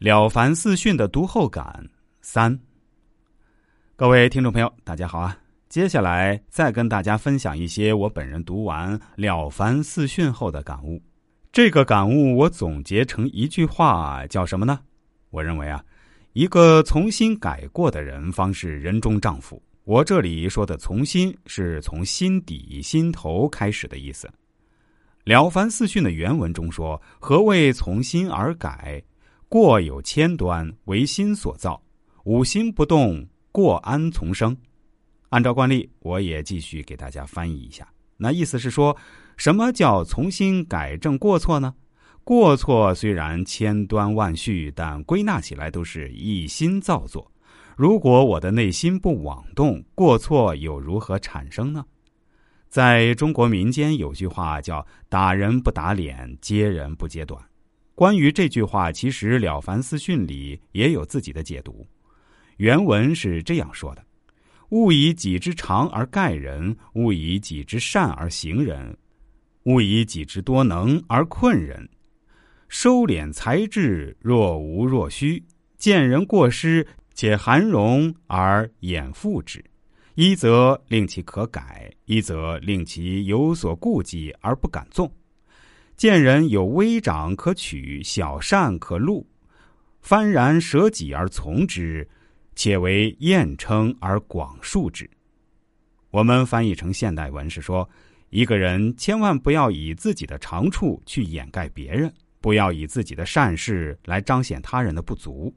了凡四训的读后感三。各位听众朋友，大家好啊！接下来再跟大家分享一些我本人读完《了凡四训》后的感悟。这个感悟我总结成一句话，叫什么呢？我认为啊，一个从心改过的人，方是人中丈夫。我这里说的“从心”，是从心底、心头开始的意思。《了凡四训》的原文中说：“何谓从心而改？过有千端，为心所造。五心不动，过安从生？”按照惯例，我也继续给大家翻译一下。那意思是说，什么叫从心改正过错呢？过错虽然千端万绪，但归纳起来都是一心造作。如果我的内心不妄动，过错又如何产生呢？在中国民间有句话叫“打人不打脸，揭人不揭短”。关于这句话，其实《了凡四训》里也有自己的解读。原文是这样说的：“勿以己之长而盖人，勿以己之善而行人，勿以己之多能而困人。收敛才智，若无若虚；见人过失。”且含容而掩覆之，一则令其可改，一则令其有所顾忌而不敢纵。见人有微长可取，小善可录，幡然舍己而从之，且为艳称而广述之。我们翻译成现代文是说，一个人千万不要以自己的长处去掩盖别人，不要以自己的善事来彰显他人的不足。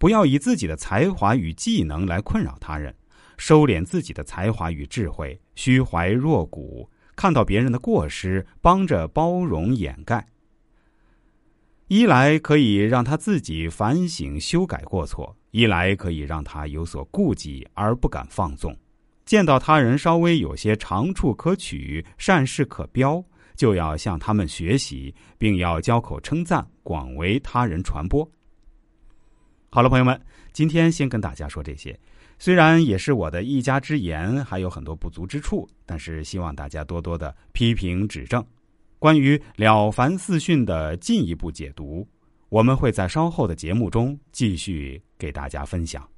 不要以自己的才华与技能来困扰他人，收敛自己的才华与智慧，虚怀若谷，看到别人的过失，帮着包容掩盖。一来可以让他自己反省修改过错，一来可以让他有所顾忌而不敢放纵。见到他人稍微有些长处可取、善事可标，就要向他们学习，并要交口称赞，广为他人传播。好了，朋友们，今天先跟大家说这些，虽然也是我的一家之言，还有很多不足之处，但是希望大家多多的批评指正。关于《了凡四训》的进一步解读，我们会在稍后的节目中继续给大家分享。